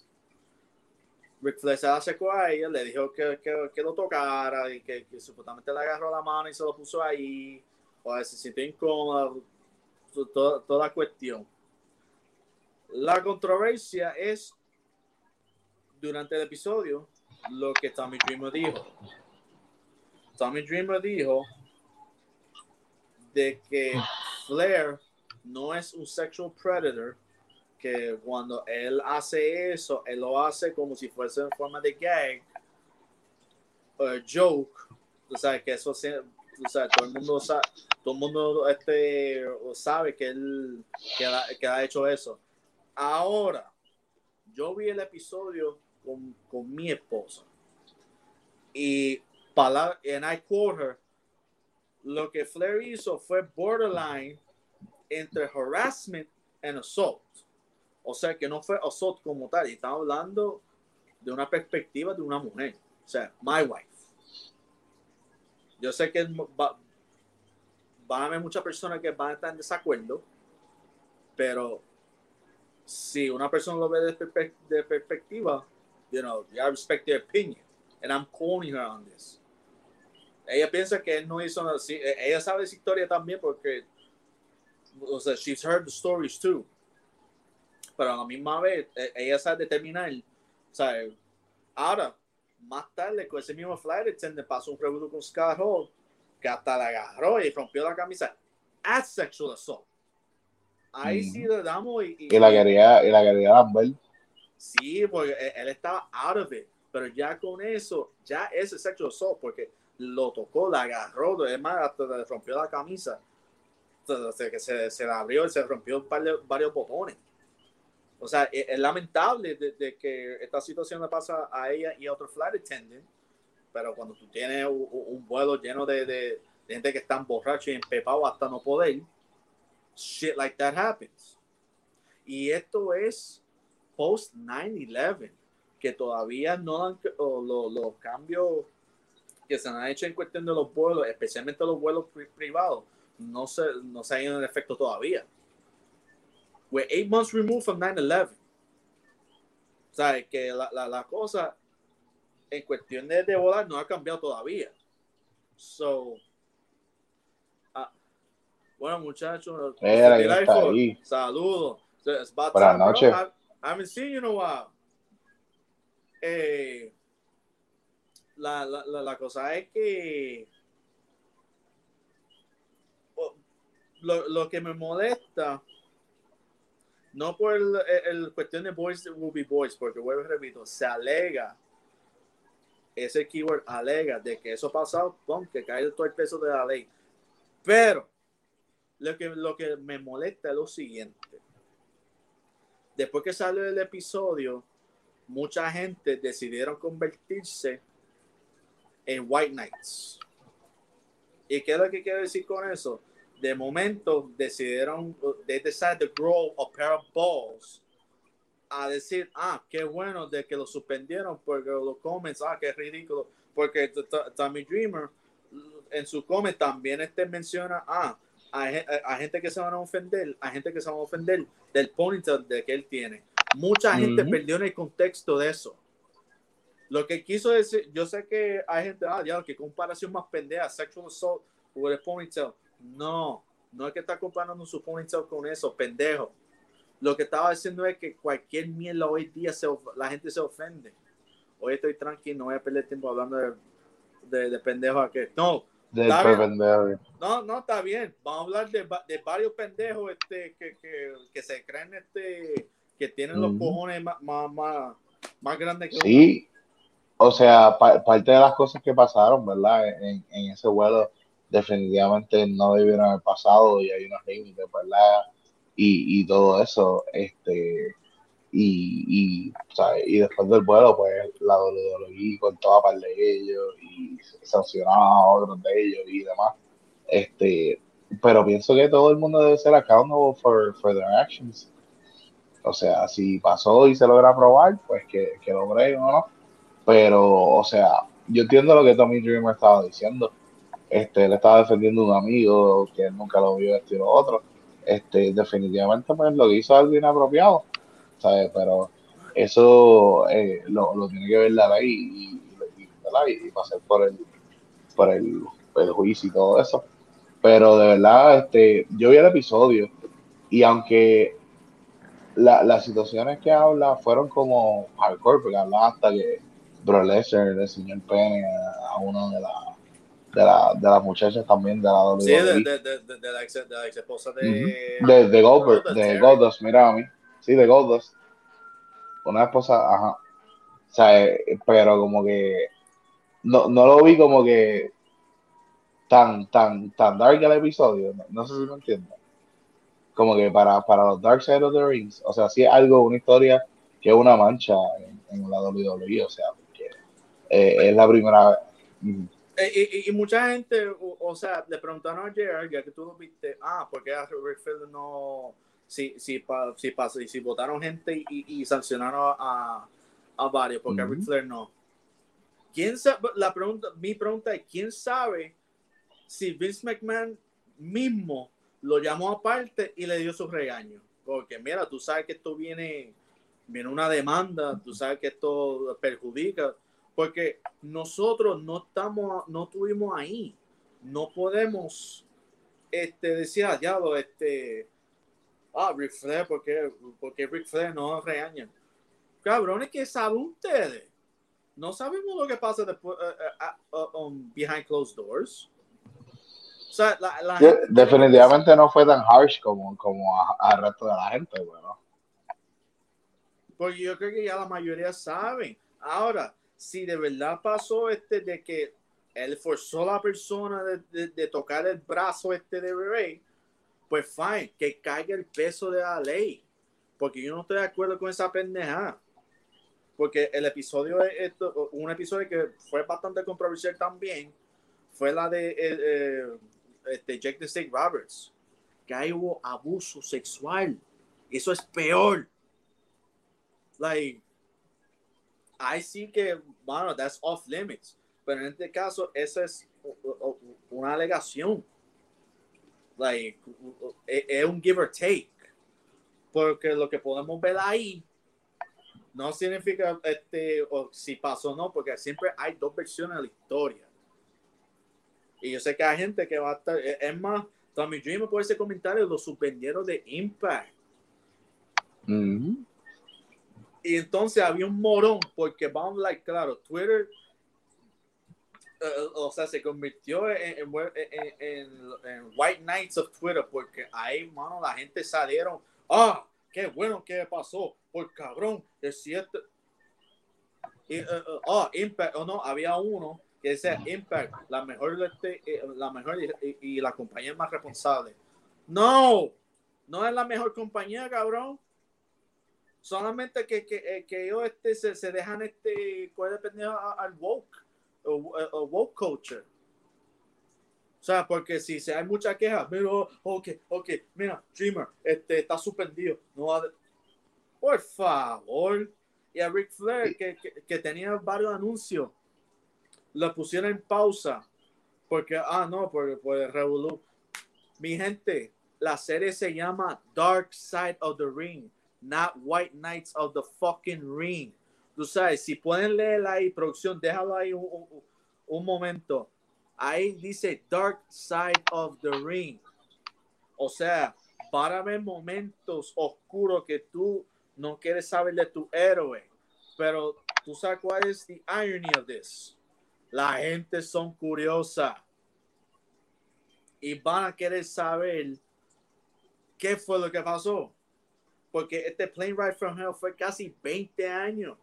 Rick Flair se acercó a ella, le dijo que, que, lo tocara y que, supuestamente le agarró la mano y se lo puso ahí, o se sintió incómoda, toda, toda la cuestión. La controversia es durante el episodio lo que Tommy Dreamer dijo. Tommy Dreamer dijo de que Flair no es un sexual predator, que cuando él hace eso, él lo hace como si fuese en forma de gag o joke. O sea, que eso todo el mundo sabe, todo el mundo este, sabe que él que ha, que ha hecho eso. Ahora, yo vi el episodio con, con mi esposa y palabra, en I quote her, lo que Flair hizo fue borderline entre harassment and assault. O sea, que no fue assault como tal. Y estamos hablando de una perspectiva de una mujer. O sea, my wife. Yo sé que va, van a haber muchas personas que van a estar en desacuerdo, pero si una persona lo ve de, de perspectiva, you know, I respect their opinion. And I'm calling her on this ella piensa que no hizo nada. E, ella sabe esa historia también porque, o sea, she's heard the stories too. Pero a la misma vez, e, ella sabe determinar, o sea, ahora, más tarde, con ese mismo flight attendant pasó un revuelo con Scott Hall, que hasta la agarró y rompió la camisa. At sexual assault. Ahí sí le damos y, y, la quería, y la quería. Sí, porque e, él estaba out of it. Pero ya con eso, ya es sexual assault, porque lo tocó, la agarró, además hasta le rompió la camisa. Entonces, que se, se la abrió y se rompió varios botones. O sea, e, es, lamentable de, que esta situación le pasa a ella y a otro flight attendant, pero cuando tú tienes un, vuelo lleno de, gente que están borrachos y empepados hasta no poder, shit like that happens. Y esto es post 9-11, que todavía no han los cambios que se han hecho en cuestión de los vuelos, especialmente los vuelos privados, no se, no se ha ido en efecto todavía. We're eight months removed from 9-11. O sea, que la, la, la, cosa en cuestión de, de, volar no ha cambiado todavía. So, ah, bueno, muchachos, saludos. Buenas noches. I, haven't seen you in a while. Eh, la, la, la, cosa es que lo, lo, que me molesta, no por el, cuestión de boys will be boys, porque vuelvo repito, se alega, ese keyword alega de que eso pasado, pum, que cae todo el peso de la ley. Pero lo que, lo que me molesta es lo siguiente. Después que salió el episodio, mucha gente decidieron convertirse en White Knights. ¿Y qué es lo que quiero decir con eso? De momento decidieron, they decided to grow a pair of balls a decir, ah, qué bueno de que lo suspendieron porque los comments, ah, qué ridículo, porque Tommy Dreamer en su comment también este menciona, ah, a, gente que se van a ofender, a gente que se van a ofender del ponytail de que él tiene. Mucha gente perdió en el contexto de eso. Lo que quiso decir, yo sé que hay gente, ah, ya, que comparación más pendeja, sexual assault con el ponytail. No, no es que está comparando su ponytail con eso, pendejo. Lo que estaba diciendo es que cualquier mierda hoy día se, la gente se ofende. Hoy estoy tranquilo, no voy a perder tiempo hablando de, de, de pendejo aquí. No, no, no, está bien. Vamos a hablar de, de varios pendejos este, que, que, que, se creen este, que tienen los cojones más, más, más, grandes que Sí, o sea, parte de las cosas que pasaron, ¿verdad? En, en, ese vuelo definitivamente no debieron haber pasado y hay unos límites, ¿verdad? Y, y todo eso, este y, y, y después del vuelo, pues la WWE con toda par de ellos y sancionaba a otros de ellos y demás. Este, pero pienso que todo el mundo debe ser accountable for, for their actions. O sea, si pasó y se logra probar, pues que, que lo o no. Pero, o sea, yo entiendo lo que Tommy Dreamer estaba diciendo. Este, le estaba defendiendo a un amigo que nunca lo vio estilo otro. Este, definitivamente, pues lo hizo algo inapropiado pero eso eh, lo, tiene que ver la ley y, y, pasar por el, por el, juicio y todo eso. Pero de verdad, este, yo vi el episodio y aunque las situaciones que habla fueron como hardcore, porque hablaba hasta que Bro Lesnar le enseñó el pene a, uno de, la, de, la, de las muchachas también de la Sí, de, de, de, la, ex, de la ex esposa de... De, de Goldberg, de Goldust, mira a mí. Sí, de Goldust. Una esposa, ajá. O sea, eh, pero como que no, no lo vi como que tan, tan, tan dark el episodio. No, sé si me entiendes. Como que para, para los Dark Side of the Rings, o sea, sí es algo, una historia que es una mancha en, la WWE, o sea, porque eh, es la primera vez. Eh, y, mucha gente, o, sea, le preguntaron a Jerry, ya que tú lo viste, ah, porque Rick Flair no, si, si, si, si votaron gente y, y sancionaron a, a, varios, porque a Ric Flair no. ¿Quién sabe? La pregunta, mi pregunta es, ¿quién sabe si Vince McMahon mismo lo llamó aparte y le dio su regaño? Porque mira, tú sabes que esto viene, viene una demanda, tú sabes que esto perjudica, porque nosotros no estamos, no estuvimos ahí, no podemos este, decir, ah, diablo, este, ah, Ric Flair, ¿por qué, porque Ric Flair no regañan? Cabrones, ¿qué saben ustedes? No sabemos lo que pasa después, uh, uh, um, behind closed doors. O sea, la, la definitivamente no fue tan harsh como, como al resto de la gente, bueno. Porque yo creo que ya la mayoría saben. Ahora, si de verdad pasó este de que él forzó a la persona de, de, tocar el brazo este de bebé, pues fine, que caiga el peso de la ley. Porque yo no estoy de acuerdo con esa pendejada. Porque el episodio, esto, un episodio que fue bastante controversial también, fue la de eh, eh, este Jake the Snake Roberts. Que ahí hubo abuso sexual. Eso es peor. Like, ahí sí que, bueno, that's off limits. Pero en este caso, esa es una alegación like, es un give or take. Porque lo que podemos ver ahí no significa este, o si pasó o no, porque siempre hay dos versiones de la historia. Y yo sé que hay gente que va a estar, es más, Tommy Dreamer por ese comentario lo suspendieron de Impact. Y entonces había un morón, porque vamos, like, claro, Twitter o sea, se convirtió en, White Knights of Twitter porque ahí, mano, la gente salieron. Ah, qué bueno que pasó. Por cabrón, es cierto. Y, oh, Impact, o no, había uno que decía Impact, la mejor, este, la mejor y, la compañía más responsable. No, no es la mejor compañía, cabrón. Solamente que, que, que ellos este, se, se dejan este, depender al woke o, woke culture. O sea, porque si, si hay mucha queja, mira, ok, ok, mira, Dreamer, este, está suspendido. No Por favor. Y a Ric Flair, que, que, tenía varios anuncios, lo pusieron en pausa. Porque, ah, no, por, por el Revolu. Mi gente, la serie se llama Dark Side of the Ring, not White Knights of the fucking Ring. Tú sabes, si pueden leer ahí, producción, déjalo ahí un, momento. Ahí dice Dark Side of the Ring. O sea, para ver momentos oscuros que tú no quieres saber de tu héroe. Pero tú sabes cuál es the irony of this. La gente son curiosa y van a querer saber qué fue lo que pasó. Porque este plane ride from hell fue casi 20 años.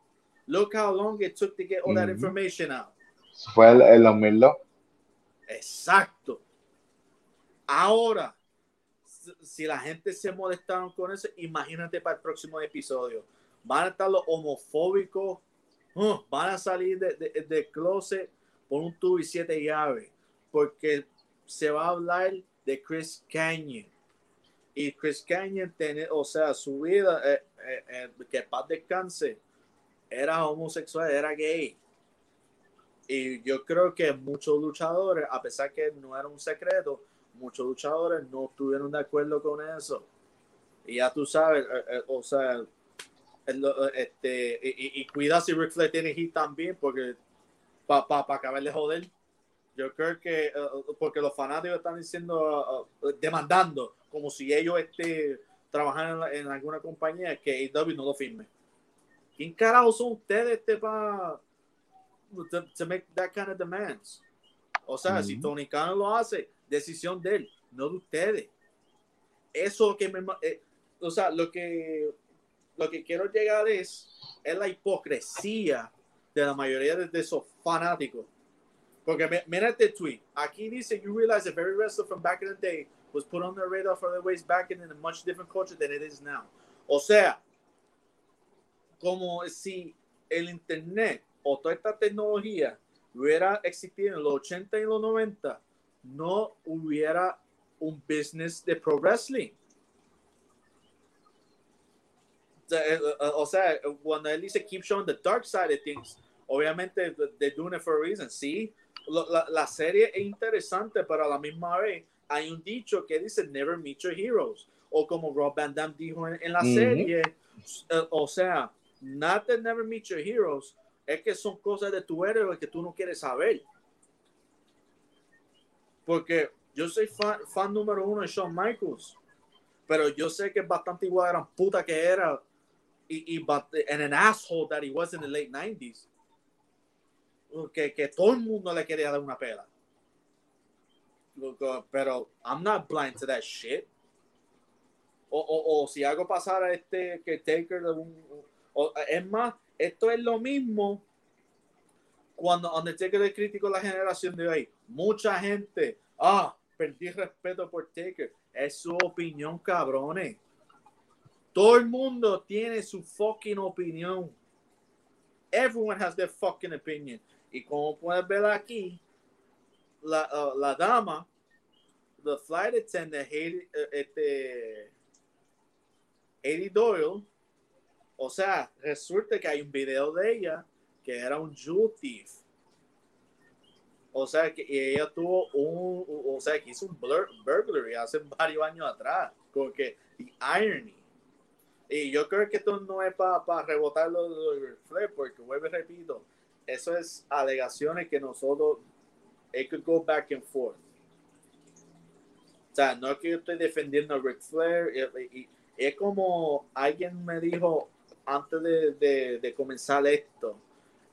Look how long it took to get all that information out. Fue el, el 2002. Exacto. Ahora, si la gente se molestaron con eso, imagínate para el próximo episodio. Van a estar los homofóbicos, uh, van a salir de, de, de, closet por un tubo y siete llaves, porque se va a hablar de Chris Canyon. Y Chris Canyon, tiene, o sea, su vida, eh, eh, eh, que paz descanse, era homosexual, era gay. Y yo creo que muchos luchadores, a pesar que no era un secreto, muchos luchadores no estuvieron de acuerdo con eso. Y ya tú sabes, o sea, este, y, cuida si Rick Flair tiene hit también, porque para pa, pa acabar de joder. Yo creo que, porque los fanáticos están diciendo, demandando, como si ellos este, trabajaran en, en alguna compañía, que AEW no lo firme. ¿Quién carajo son ustedes este para to, make that kind of demands? O sea, si Tony Khan lo hace, decisión de él, no de ustedes. Eso que me, eh, o sea, lo que lo que quiero llegar es es la hipocresía de la mayoría de, esos fanáticos. Porque mira este tweet. Aquí dice, you realize a very wrestler from back in the day was put on the radar for the ways back in a much different culture than it is now. O sea, como si el Internet o toda esta tecnología hubiera existido en los 80 y los 90, no hubiera un business de pro wrestling. Eh, eh, o sea, cuando él dice keep showing the dark side of things, obviamente they're doing it for a reason. Sí, la, la serie es interesante, pero a la misma vez hay un dicho que dice never meet your heroes. O como Rob Van Damme dijo en, la serie, eh, o sea, not that never meet your heroes, es que son cosas de tu héroe que tú no quieres saber. Porque yo soy fan, número uno de Shawn Michaels, pero yo sé que es bastante igual a la puta que era y, y and an asshole that he was in the late 90s. Que, que todo el mundo le quería dar una pela. Pero I'm not blind to that shit. O, o, o si algo pasara este que Taker un, es más, esto es lo mismo cuando Undertaker le crítico la generación de hoy. Mucha gente, ah, perdí respeto por Taker. Es su opinión, cabrones. Todo el mundo tiene su fucking opinión. Everyone has their fucking opinion. Y como puedes ver aquí, la, uh, la dama, the flight attendant, uh, este, Eddie Doyle, o sea, resulta que hay un video de ella que era un thief. O sea, que ella tuvo un, o sea, que hizo un burglary hace varios años atrás. Como que, irony. Y yo creo que esto no es para pa rebotar los de porque vuelvo y repito, eso es alegaciones que nosotros, it could go back and forth. O sea, no es que yo estoy defendiendo a Ric Flair, y, es como alguien me dijo, antes de, de, comenzar esto,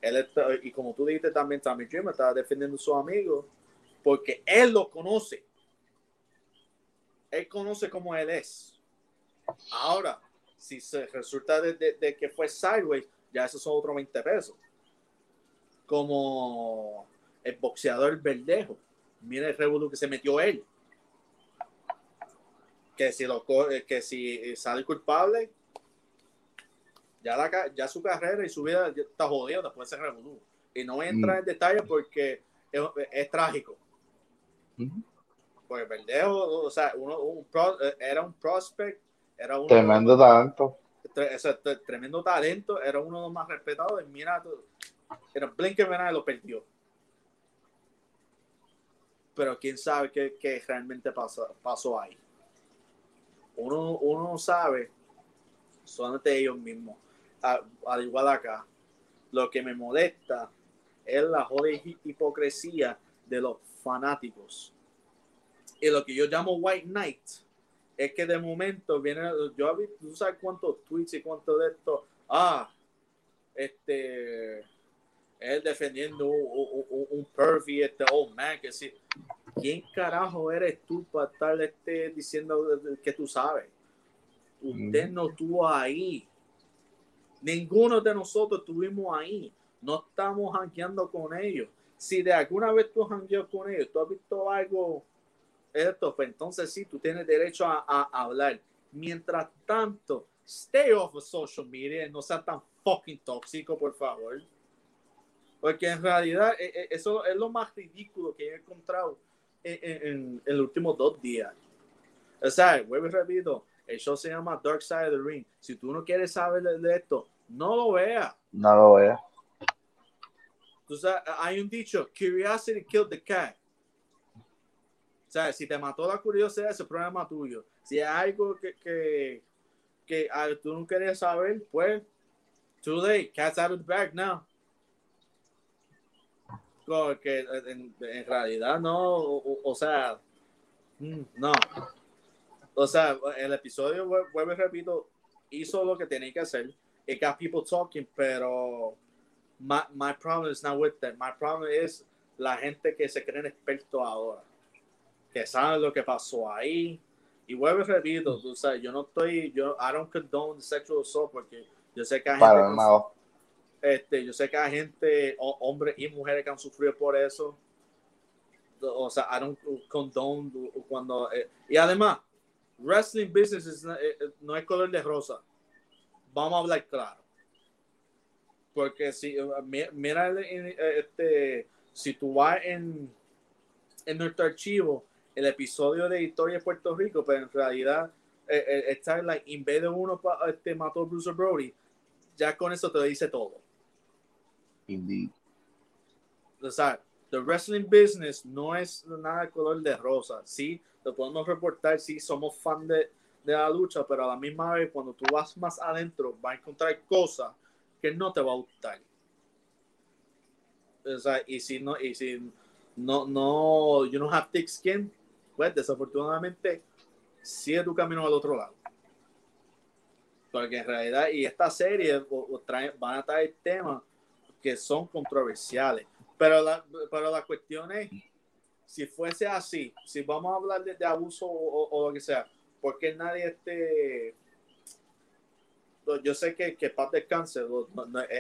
él y como tú dijiste también, Tommy Dreamer estaba defendiendo a su amigo porque él lo conoce. Él conoce cómo él es. Ahora, si se resulta de, que fue sideways, ya esos son otros 20 pesos. Como el boxeador Verdejo. Mira el revuelo que se metió él. Que si, lo, que si sale culpable, ya, la, ya su carrera y su vida está jodida después de ese revolú. Y no voy a entrar mm. en detalle porque es, trágico. Pues Verdejo, o sea, uno, un era un prospect, era un tremendo talento. tremendo talento, era uno de los más respetados. Mira, era Blinken lo perdió. Pero quién sabe qué, realmente pasó, ahí. Uno, uno sabe, solamente ellos mismos al igual acá, lo que me molesta es la joder hipocresía de los fanáticos. Y lo que yo llamo White Knight es que de momento viene, yo tú sabes cuántos tweets y cuánto de esto, ah, este, él defendiendo un, un, pervy, este old man, que sí. ¿Quién carajo eres tú para estar este, diciendo que tú sabes? Usted no estuvo ahí. Ninguno de nosotros estuvimos ahí. No estamos jangueando con ellos. Si de alguna vez tú jangueas con ellos, tú has visto algo, esto, pues entonces sí, tú tienes derecho a, hablar. Mientras tanto, stay off of social media, no sea tan fucking tóxico, por favor. Porque en realidad e, e, eso es lo más ridículo que he encontrado en, en, los últimos dos días. O sea, vuelvo y repito, el show se llama Dark Side of the Ring. Si tú no quieres saber de, esto, no lo veas. No lo veas. hay un dicho, curiosity killed the cat. O sea, si te mató la curiosidad, ese es problema tuyo. Si hay algo que, que, que ah, tú no querías saber, pues, too late, cat's out of the bag now. Porque en, en realidad no, o, sea, mm, no. O sea, el episodio, vuelvo y repito, hizo lo que tenía que hacer. It got people talking, pero my, my problem is not with that. My problem is la gente que se creen expertos ahora, que saben lo que pasó ahí. Y vuelvo y repito, tú sabes, yo no estoy, yo, I don't condone sexual assault porque yo sé que hay gente, este, yo sé que hay gente, hombres y mujeres que han sufrido por eso. O sea, I don't condone cuando, eh, y además, wrestling business eh, eh, no es color de rosa. Vamos a hablar claro. Porque si, mira, este, si tú vas en, en nuestro archivo, el episodio de Historia de Puerto Rico, pero en realidad está like, en vez de uno este, mató a Bruce Brody, ya con eso te dice todo. Indeed. O sea, the wrestling business no es nada de color de rosa. Sí, lo podemos reportar, sí, somos fan de, de la lucha, pero a la misma vez, cuando tú vas más adentro, vas a encontrar cosas que no te va a gustar. O sea, y si no, y si no, no, you don't have thick skin, pues desafortunadamente sigue tu camino al otro lado. Porque en realidad, y esta serie van a traer temas que son controversiales. Pero la, pero la cuestión es, si fuese así, si vamos a hablar de, abuso o, lo que sea, ¿por qué nadie este... Yo sé que, que paz descanse,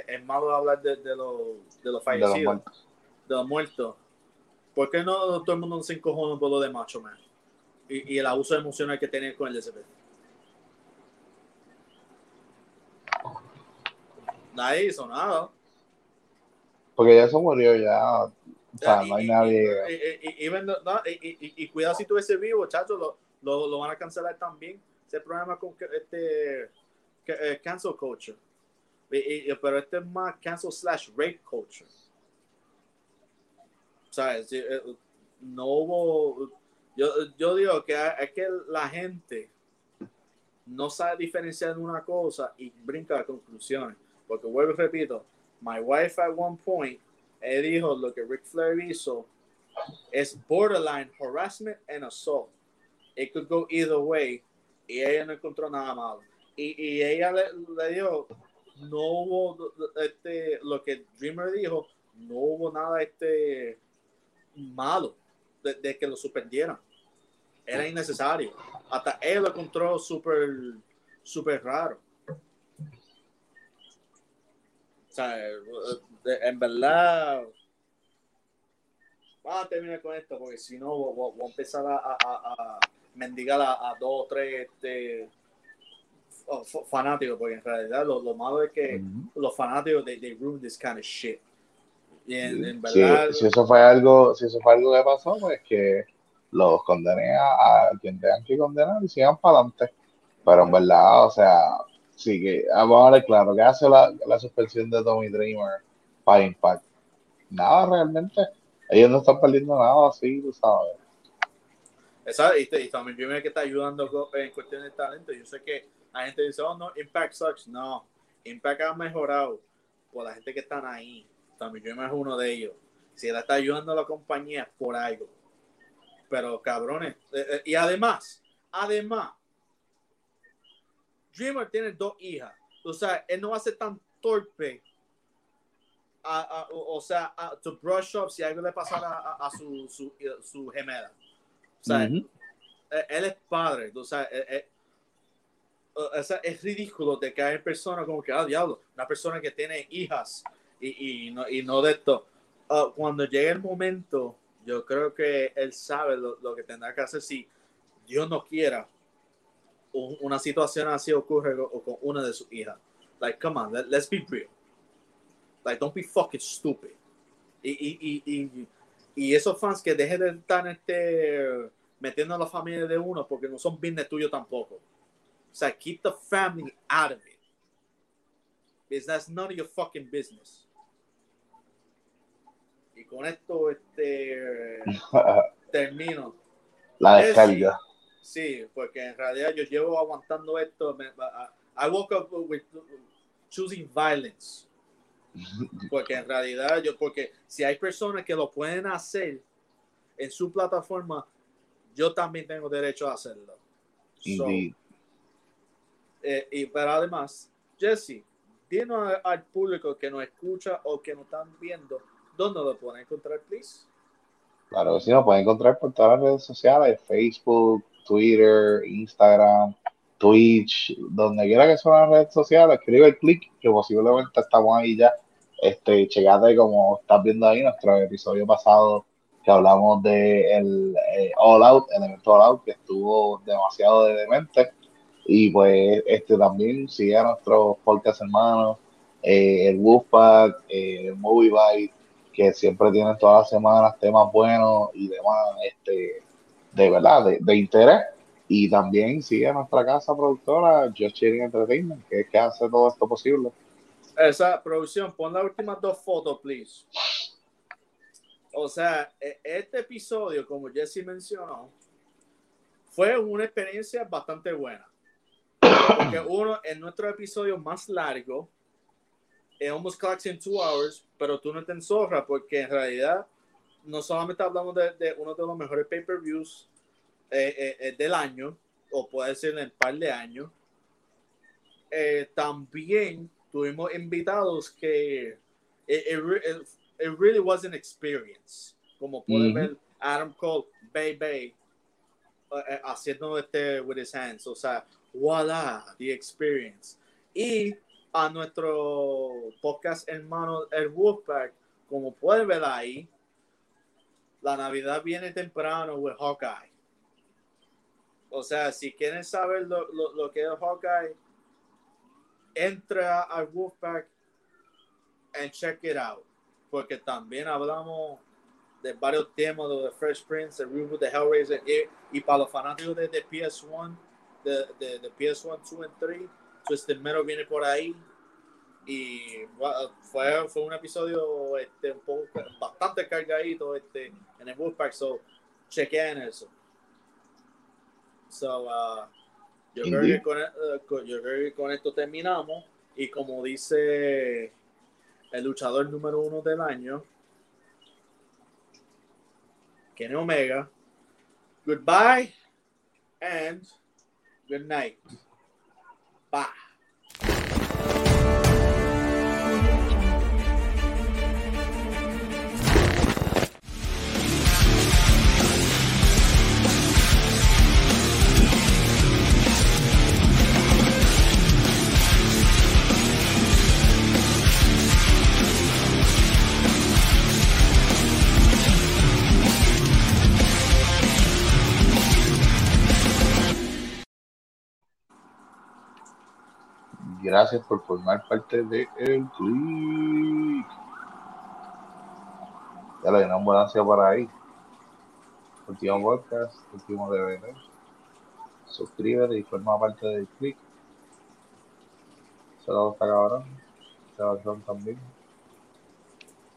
es, malo hablar de, de, los, de los fallecidos, de los muertos. ¿Por qué no todo el mundo se encojona por lo de Macho Man? Y, y el abuso emocional que tiene con el DCP. Nadie hizo nada. Porque ya se murió, ya. O sea, no hay nadie. Y, cuidado si tú ese vivo, chacho, lo, lo, lo, van a cancelar también. Ese problema con este eh, cancel culture. pero este es más cancel slash rape culture. ¿Sabes? Eh, no hubo. Yo, yo digo que es que la gente no sabe diferenciar una cosa y brinca a conclusiones. Porque vuelvo y repito, My wife at one point, él dijo lo que Rick Flair hizo es borderline harassment and assault. It could go either way. Y ella no encontró nada malo. Y, y ella le, dio, no hubo este, lo que Dreamer dijo, no hubo nada este malo de, que lo suspendieran. Era innecesario. Hasta él lo encontró súper, súper raro. O sea, en verdad, vamos a terminar con esto, porque si no, voy, a empezar a, a, a mendigar a, dos o tres este, fanáticos, porque en realidad lo, lo malo es que los fanáticos, they, they ruin this kind of shit. Y en, verdad, si eso fue algo, si eso fue algo que pasó, pues que los condené a, quien tengan que condenar y sigan para adelante. Pero en verdad, o sea, sí que, vamos a ver claro, ¿qué hace la, la suspensión de Tommy Dreamer para Impact? Nada realmente. Ellos no están perdiendo nada así, tú sabes. Exacto, y, y Tommy Dreamer que está ayudando en cuestión de talento. Yo sé que la gente dice, oh no, Impact sucks. No, Impact ha mejorado por la gente que están ahí. Tommy Dreamer es uno de ellos. Si él está ayudando a la compañía por algo. Pero cabrones, eh, eh, y además, además, Dreamer tiene dos hijas. O sea, él no va a ser tan torpe. o, sea, to brush up si algo le pasara a, su, su, su, gemela. O sea, él, es padre. O sea, es ridículo de que hay personas como que, ah, diablo, una persona que tiene hijas y, y, no, y no de esto. Ah, cuando llegue el momento, yo creo que él sabe lo, lo, que tendrá que hacer si Dios no quiera una situación así ocurre con una de sus hijas. Like, come on, let, let's be real. Like, don't be fucking stupid. Y, y, y, y, esos fans que dejen de estar este, metiendo a la familia de uno porque no son business tuyo tampoco. O sea, keep the family out of it. Because that's none of your fucking business. Y con esto este, termino. La descarga. Sí, porque en realidad yo llevo aguantando esto. I woke up with choosing violence. Porque en realidad yo, porque si hay personas que lo pueden hacer en su plataforma, yo también tengo derecho a hacerlo. eh, y pero además, Jesse, dinos al público que nos escucha o que nos están viendo, ¿dónde lo pueden encontrar, please? Claro que sí, nos pueden encontrar por todas las redes sociales, Facebook, Twitter, Instagram, Twitch, donde quiera que sea las redes sociales, escribe el clic, que posiblemente estamos ahí ya. Este, checate como estás viendo ahí nuestro episodio pasado que hablamos de el eh, All Out, el evento All Out, que estuvo demasiado de demente. Y pues este también sigue a nuestros podcast hermanos, eh, el Wolfpack, eh, el Movie Bite, que siempre tienen todas las semanas temas buenos y demás, este, de verdad, de, interés. Y también sigue nuestra casa productora, Just Cheering Entertainment, que que hace todo esto posible. Esa producción, pon las últimas dos fotos, please. O sea, e, este episodio, como Jesse mencionó, fue una experiencia bastante buena. Porque uno, en nuestro episodio más largo, es almost clocks in two hours, pero tú no te enzorras porque en realidad no solamente hablamos de, uno de los mejores pay-per-views eh, eh, eh, del año, o puede ser en un par de años, también tuvimos invitados que it, really was an experience. Como pueden ver, Adam Cole, Bay Bay, haciendo este with his hands. O sea, voila, the experience. Y a nuestro podcast hermano, el Wolfpack, como pueden ver ahí, la Navidad viene temprano with Hawkeye. O sea, si quieren saber lo, lo, que es Hawkeye, entra al Wolfpack and check it out. Porque también hablamos de varios temas de Fresh Prince, el reboot de Hellraiser y, para los fanáticos de, de PS1, de, de, de, PS1, 2 y 3, Twisted Metal viene por ahí y fue, fue un episodio este, un poco, bastante cargadito este, en el Wolfpack, so chequeen eso. So, uh, yo, creo que con, uh, yo creo que con esto terminamos y como dice el luchador número uno del año, Kenny Omega, goodbye and good night. Bye. Gracias por formar parte de el click. Ya le una ambulancia por ahí. Último podcast, último DVD. Suscríbete y forma parte del click. Lo está cabrón. Lo también.